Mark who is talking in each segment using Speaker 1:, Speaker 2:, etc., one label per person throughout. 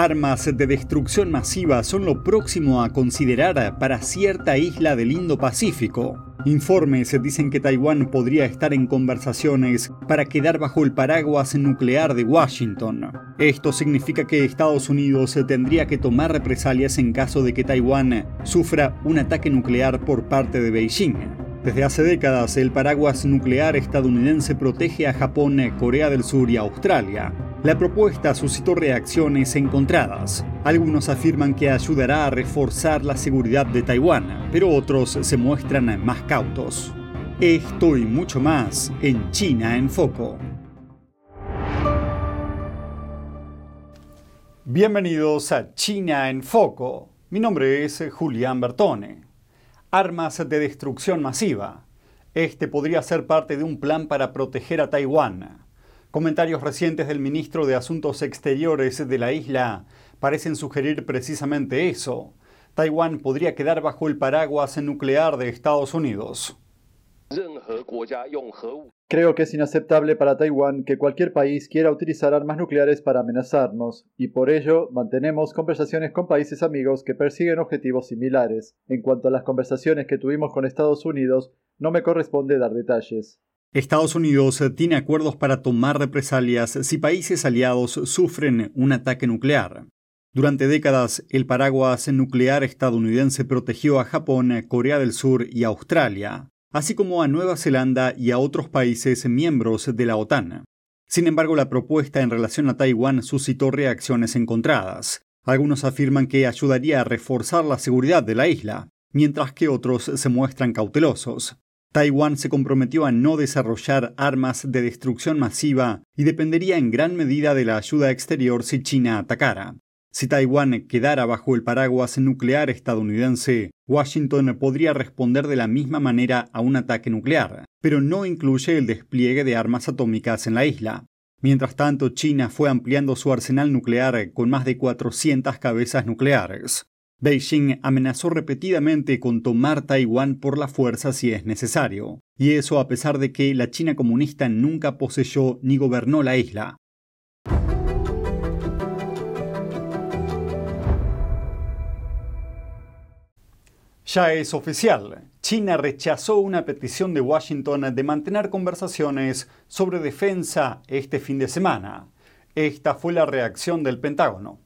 Speaker 1: Armas de destrucción masiva son lo próximo a considerar para cierta isla del Indo-Pacífico. Informes dicen que Taiwán podría estar en conversaciones para quedar bajo el paraguas nuclear de Washington. Esto significa que Estados Unidos tendría que tomar represalias en caso de que Taiwán sufra un ataque nuclear por parte de Beijing. Desde hace décadas, el paraguas nuclear estadounidense protege a Japón, Corea del Sur y Australia. La propuesta suscitó reacciones encontradas. Algunos afirman que ayudará a reforzar la seguridad de Taiwán, pero otros se muestran más cautos. Esto y mucho más en China en Foco. Bienvenidos a China en Foco. Mi nombre es Julián Bertone. Armas de destrucción masiva. Este podría ser parte de un plan para proteger a Taiwán. Comentarios recientes del ministro de Asuntos Exteriores de la isla parecen sugerir precisamente eso. Taiwán podría quedar bajo el paraguas nuclear de Estados Unidos.
Speaker 2: Creo que es inaceptable para Taiwán que cualquier país quiera utilizar armas nucleares para amenazarnos, y por ello mantenemos conversaciones con países amigos que persiguen objetivos similares. En cuanto a las conversaciones que tuvimos con Estados Unidos, no me corresponde dar detalles.
Speaker 1: Estados Unidos tiene acuerdos para tomar represalias si países aliados sufren un ataque nuclear. Durante décadas, el paraguas nuclear estadounidense protegió a Japón, Corea del Sur y Australia, así como a Nueva Zelanda y a otros países miembros de la OTAN. Sin embargo, la propuesta en relación a Taiwán suscitó reacciones encontradas. Algunos afirman que ayudaría a reforzar la seguridad de la isla, mientras que otros se muestran cautelosos. Taiwán se comprometió a no desarrollar armas de destrucción masiva y dependería en gran medida de la ayuda exterior si China atacara. Si Taiwán quedara bajo el paraguas nuclear estadounidense, Washington podría responder de la misma manera a un ataque nuclear, pero no incluye el despliegue de armas atómicas en la isla. Mientras tanto, China fue ampliando su arsenal nuclear con más de 400 cabezas nucleares. Beijing amenazó repetidamente con tomar Taiwán por la fuerza si es necesario, y eso a pesar de que la China comunista nunca poseyó ni gobernó la isla. Ya es oficial. China rechazó una petición de Washington de mantener conversaciones sobre defensa este fin de semana. Esta fue la reacción del Pentágono.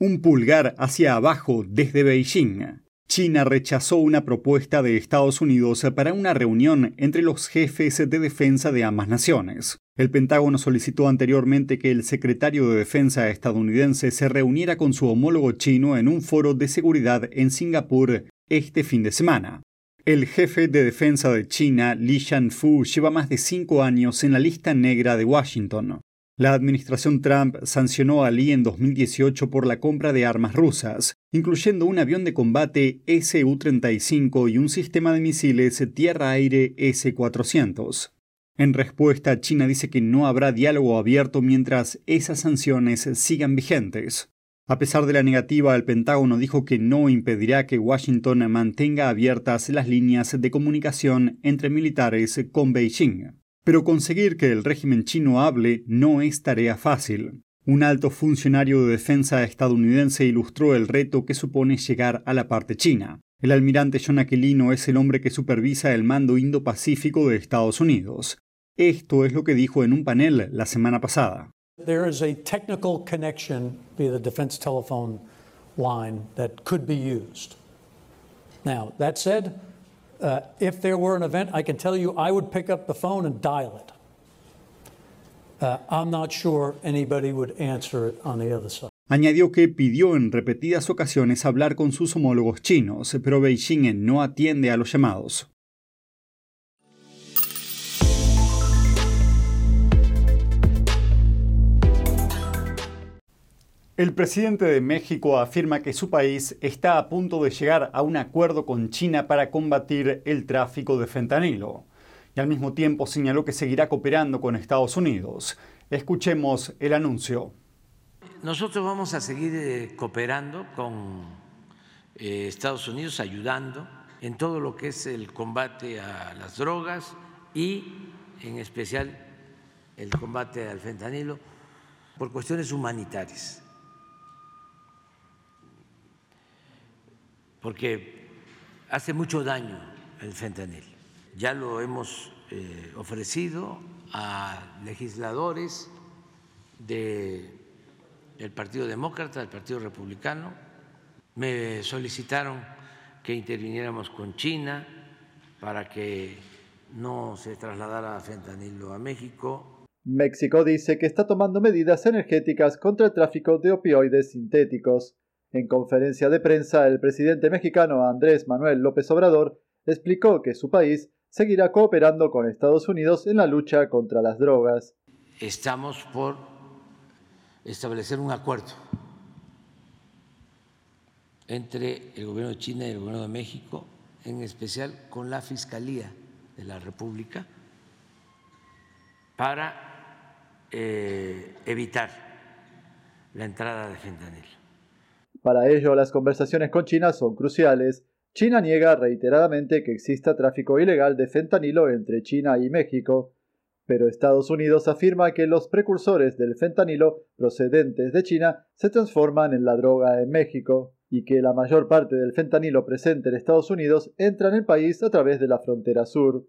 Speaker 1: Un pulgar hacia abajo desde Beijing. China rechazó una propuesta de Estados Unidos para una reunión entre los jefes de defensa de ambas naciones. El Pentágono solicitó anteriormente que el secretario de Defensa estadounidense se reuniera con su homólogo chino en un foro de seguridad en Singapur este fin de semana. El jefe de defensa de China, Li Shanfu, lleva más de cinco años en la lista negra de Washington. La administración Trump sancionó a Lee en 2018 por la compra de armas rusas, incluyendo un avión de combate Su-35 y un sistema de misiles tierra-aire S-400. En respuesta, China dice que no habrá diálogo abierto mientras esas sanciones sigan vigentes. A pesar de la negativa, el Pentágono dijo que no impedirá que Washington mantenga abiertas las líneas de comunicación entre militares con Beijing. Pero conseguir que el régimen chino hable no es tarea fácil. Un alto funcionario de defensa estadounidense ilustró el reto que supone llegar a la parte china. El almirante John Aquilino es el hombre que supervisa el mando Indo-Pacífico de Estados Unidos. Esto es lo que dijo en un panel la semana pasada.
Speaker 3: There is a technical connection via the defense telephone line that could be used. Now, that said, if there were an event, I can tell you I would pick up the phone and dial it. Uh, I'm not sure anybody would answer it on the other side.
Speaker 1: Añadió que pidió en repetidas ocasiones hablar con sus homólogos chinos, pero Beijing no atiende a los llamados. El presidente de México afirma que su país está a punto de llegar a un acuerdo con China para combatir el tráfico de fentanilo y al mismo tiempo señaló que seguirá cooperando con Estados Unidos. Escuchemos el anuncio.
Speaker 4: Nosotros vamos a seguir eh, cooperando con eh, Estados Unidos, ayudando en todo lo que es el combate a las drogas y en especial el combate al fentanilo por cuestiones humanitarias porque hace mucho daño el fentanil. Ya lo hemos eh, ofrecido a legisladores del Partido Demócrata, del Partido Republicano. Me solicitaron que interviniéramos con China para que no se trasladara fentanilo a México.
Speaker 2: México dice que está tomando medidas energéticas contra el tráfico de opioides sintéticos. En conferencia de prensa, el presidente mexicano Andrés Manuel López Obrador explicó que su país seguirá cooperando con Estados Unidos en la lucha contra las drogas.
Speaker 4: Estamos por establecer un acuerdo entre el gobierno de China y el gobierno de México, en especial con la Fiscalía de la República, para eh, evitar la entrada de fentanil.
Speaker 2: Para ello, las conversaciones con China son cruciales. China niega reiteradamente que exista tráfico ilegal de fentanilo entre China y México, pero Estados Unidos afirma que los precursores del fentanilo procedentes de China se transforman en la droga en México y que la mayor parte del fentanilo presente en Estados Unidos entra en el país a través de la frontera sur.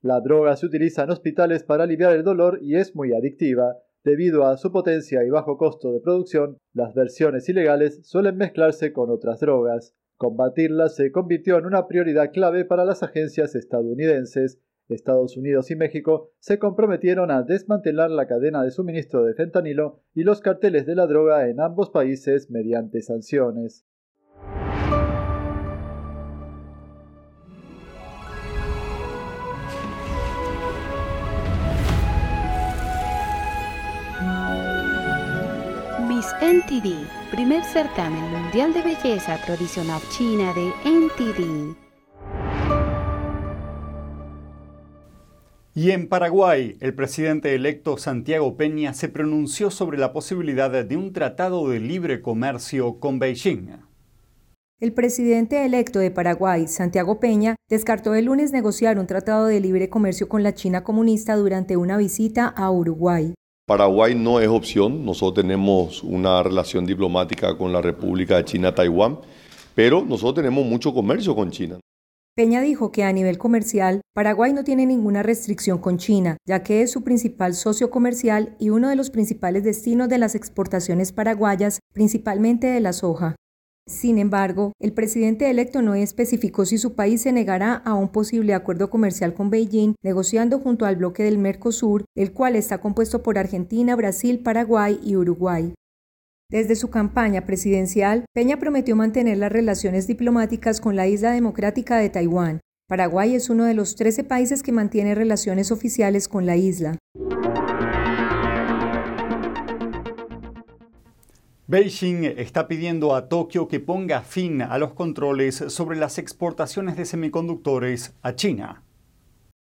Speaker 2: La droga se utiliza en hospitales para aliviar el dolor y es muy adictiva. Debido a su potencia y bajo costo de producción, las versiones ilegales suelen mezclarse con otras drogas. Combatirla se convirtió en una prioridad clave para las agencias estadounidenses. Estados Unidos y México se comprometieron a desmantelar la cadena de suministro de fentanilo y los carteles de la droga en ambos países mediante sanciones.
Speaker 5: NTD, primer certamen mundial de belleza tradicional china de NTD.
Speaker 1: Y en Paraguay, el presidente electo Santiago Peña se pronunció sobre la posibilidad de un tratado de libre comercio con Beijing.
Speaker 6: El presidente electo de Paraguay, Santiago Peña, descartó el lunes negociar un tratado de libre comercio con la China comunista durante una visita a Uruguay.
Speaker 7: Paraguay no es opción, nosotros tenemos una relación diplomática con la República de China-Taiwán, pero nosotros tenemos mucho comercio con China.
Speaker 6: Peña dijo que a nivel comercial, Paraguay no tiene ninguna restricción con China, ya que es su principal socio comercial y uno de los principales destinos de las exportaciones paraguayas, principalmente de la soja. Sin embargo, el presidente electo no especificó si su país se negará a un posible acuerdo comercial con Beijing, negociando junto al bloque del Mercosur, el cual está compuesto por Argentina, Brasil, Paraguay y Uruguay. Desde su campaña presidencial, Peña prometió mantener las relaciones diplomáticas con la isla democrática de Taiwán. Paraguay es uno de los 13 países que mantiene relaciones oficiales con la isla.
Speaker 1: Beijing está pidiendo a Tokio que ponga fin a los controles sobre las exportaciones de semiconductores a China.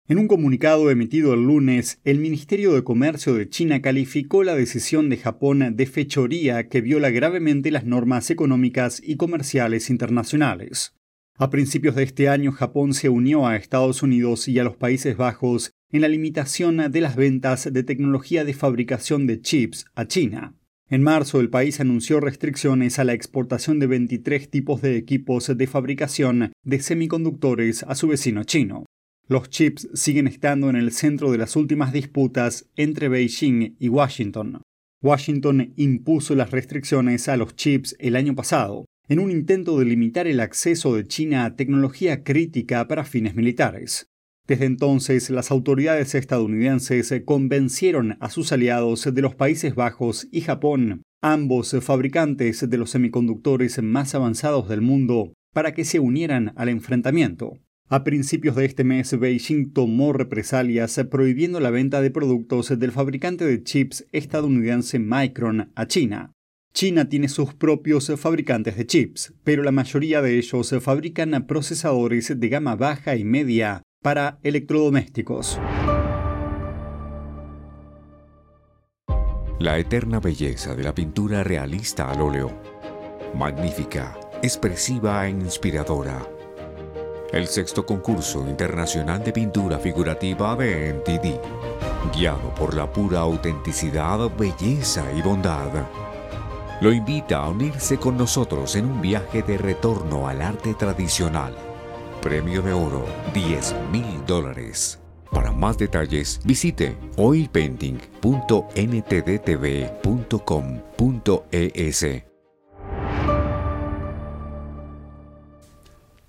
Speaker 1: En un comunicado emitido el lunes, el Ministerio de Comercio de China calificó la decisión de Japón de fechoría que viola gravemente las normas económicas y comerciales internacionales. A principios de este año, Japón se unió a Estados Unidos y a los Países Bajos en la limitación de las ventas de tecnología de fabricación de chips a China. En marzo, el país anunció restricciones a la exportación de 23 tipos de equipos de fabricación de semiconductores a su vecino chino. Los chips siguen estando en el centro de las últimas disputas entre Beijing y Washington. Washington impuso las restricciones a los chips el año pasado, en un intento de limitar el acceso de China a tecnología crítica para fines militares. Desde entonces, las autoridades estadounidenses convencieron a sus aliados de los Países Bajos y Japón, ambos fabricantes de los semiconductores más avanzados del mundo, para que se unieran al enfrentamiento. A principios de este mes, Beijing tomó represalias prohibiendo la venta de productos del fabricante de chips estadounidense Micron a China. China tiene sus propios fabricantes de chips, pero la mayoría de ellos fabrican procesadores de gama baja y media para electrodomésticos.
Speaker 8: La eterna belleza de la pintura realista al óleo. Magnífica, expresiva e inspiradora. El sexto concurso internacional de pintura figurativa de NTD, guiado por la pura autenticidad, belleza y bondad. lo invita a unirse con nosotros en un viaje de retorno al arte tradicional. Premio de oro, 10 mil dólares. Para más detalles, visite oilpainting.ntdtv.com.es.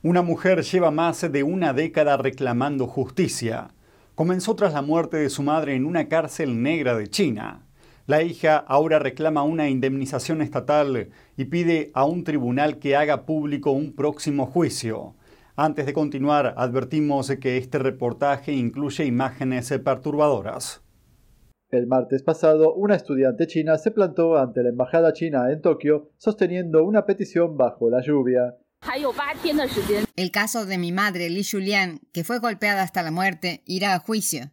Speaker 1: Una mujer lleva más de una década reclamando justicia. Comenzó tras la muerte de su madre en una cárcel negra de China. La hija ahora reclama una indemnización estatal y pide a un tribunal que haga público un próximo juicio. Antes de continuar, advertimos que este reportaje incluye imágenes perturbadoras.
Speaker 2: El martes pasado, una estudiante china se plantó ante la embajada china en Tokio sosteniendo una petición bajo la lluvia.
Speaker 9: El caso de mi madre, Li Julian, que fue golpeada hasta la muerte, irá a juicio.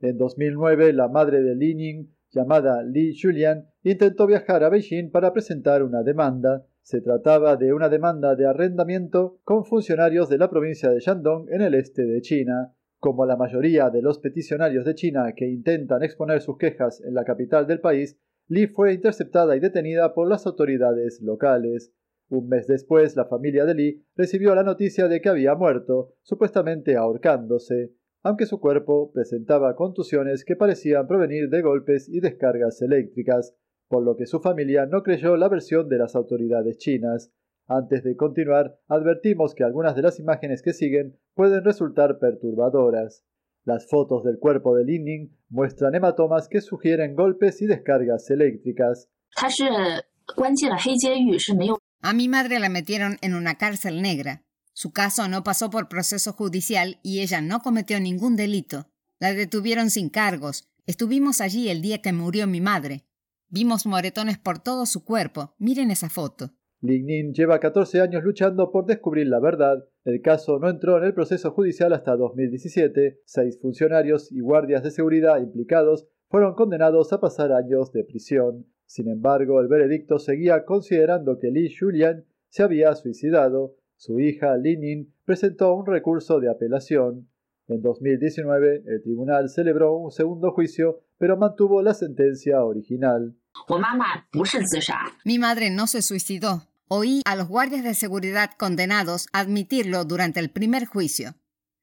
Speaker 2: En 2009, la madre de Li Ning llamada Li Julian, intentó viajar a Beijing para presentar una demanda. Se trataba de una demanda de arrendamiento con funcionarios de la provincia de Shandong en el este de China. Como la mayoría de los peticionarios de China que intentan exponer sus quejas en la capital del país, Li fue interceptada y detenida por las autoridades locales. Un mes después, la familia de Li recibió la noticia de que había muerto, supuestamente ahorcándose aunque su cuerpo presentaba contusiones que parecían provenir de golpes y descargas eléctricas, por lo que su familia no creyó la versión de las autoridades chinas. Antes de continuar, advertimos que algunas de las imágenes que siguen pueden resultar perturbadoras. Las fotos del cuerpo de Ning muestran hematomas que sugieren golpes y descargas eléctricas.
Speaker 9: A mi madre la metieron en una cárcel negra. Su caso no pasó por proceso judicial y ella no cometió ningún delito. La detuvieron sin cargos. Estuvimos allí el día que murió mi madre. Vimos moretones por todo su cuerpo. Miren esa foto.
Speaker 2: Ning lleva 14 años luchando por descubrir la verdad. El caso no entró en el proceso judicial hasta 2017. Seis funcionarios y guardias de seguridad implicados fueron condenados a pasar años de prisión. Sin embargo, el veredicto seguía considerando que Li Julian se había suicidado su hija Linin presentó un recurso de apelación. En 2019, el tribunal celebró un segundo juicio, pero mantuvo la sentencia original.
Speaker 9: Mi madre no se suicidó. Oí a los guardias de seguridad condenados admitirlo durante el primer juicio.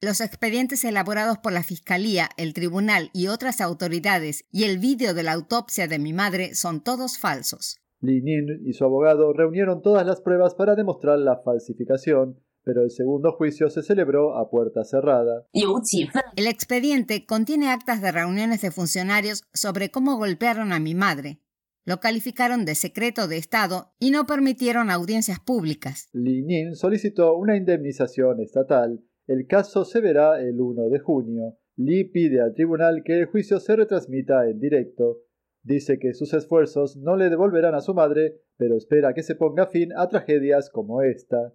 Speaker 9: Los expedientes elaborados por la Fiscalía, el Tribunal y otras autoridades y el vídeo de la autopsia de mi madre son todos falsos.
Speaker 2: Li Nin y su abogado reunieron todas las pruebas para demostrar la falsificación, pero el segundo juicio se celebró a puerta cerrada.
Speaker 9: El expediente contiene actas de reuniones de funcionarios sobre cómo golpearon a mi madre. Lo calificaron de secreto de Estado y no permitieron audiencias públicas.
Speaker 2: Li Nin solicitó una indemnización estatal. El caso se verá el 1 de junio. Li pide al tribunal que el juicio se retransmita en directo. Dice que sus esfuerzos no le devolverán a su madre, pero espera que se ponga fin a tragedias como esta.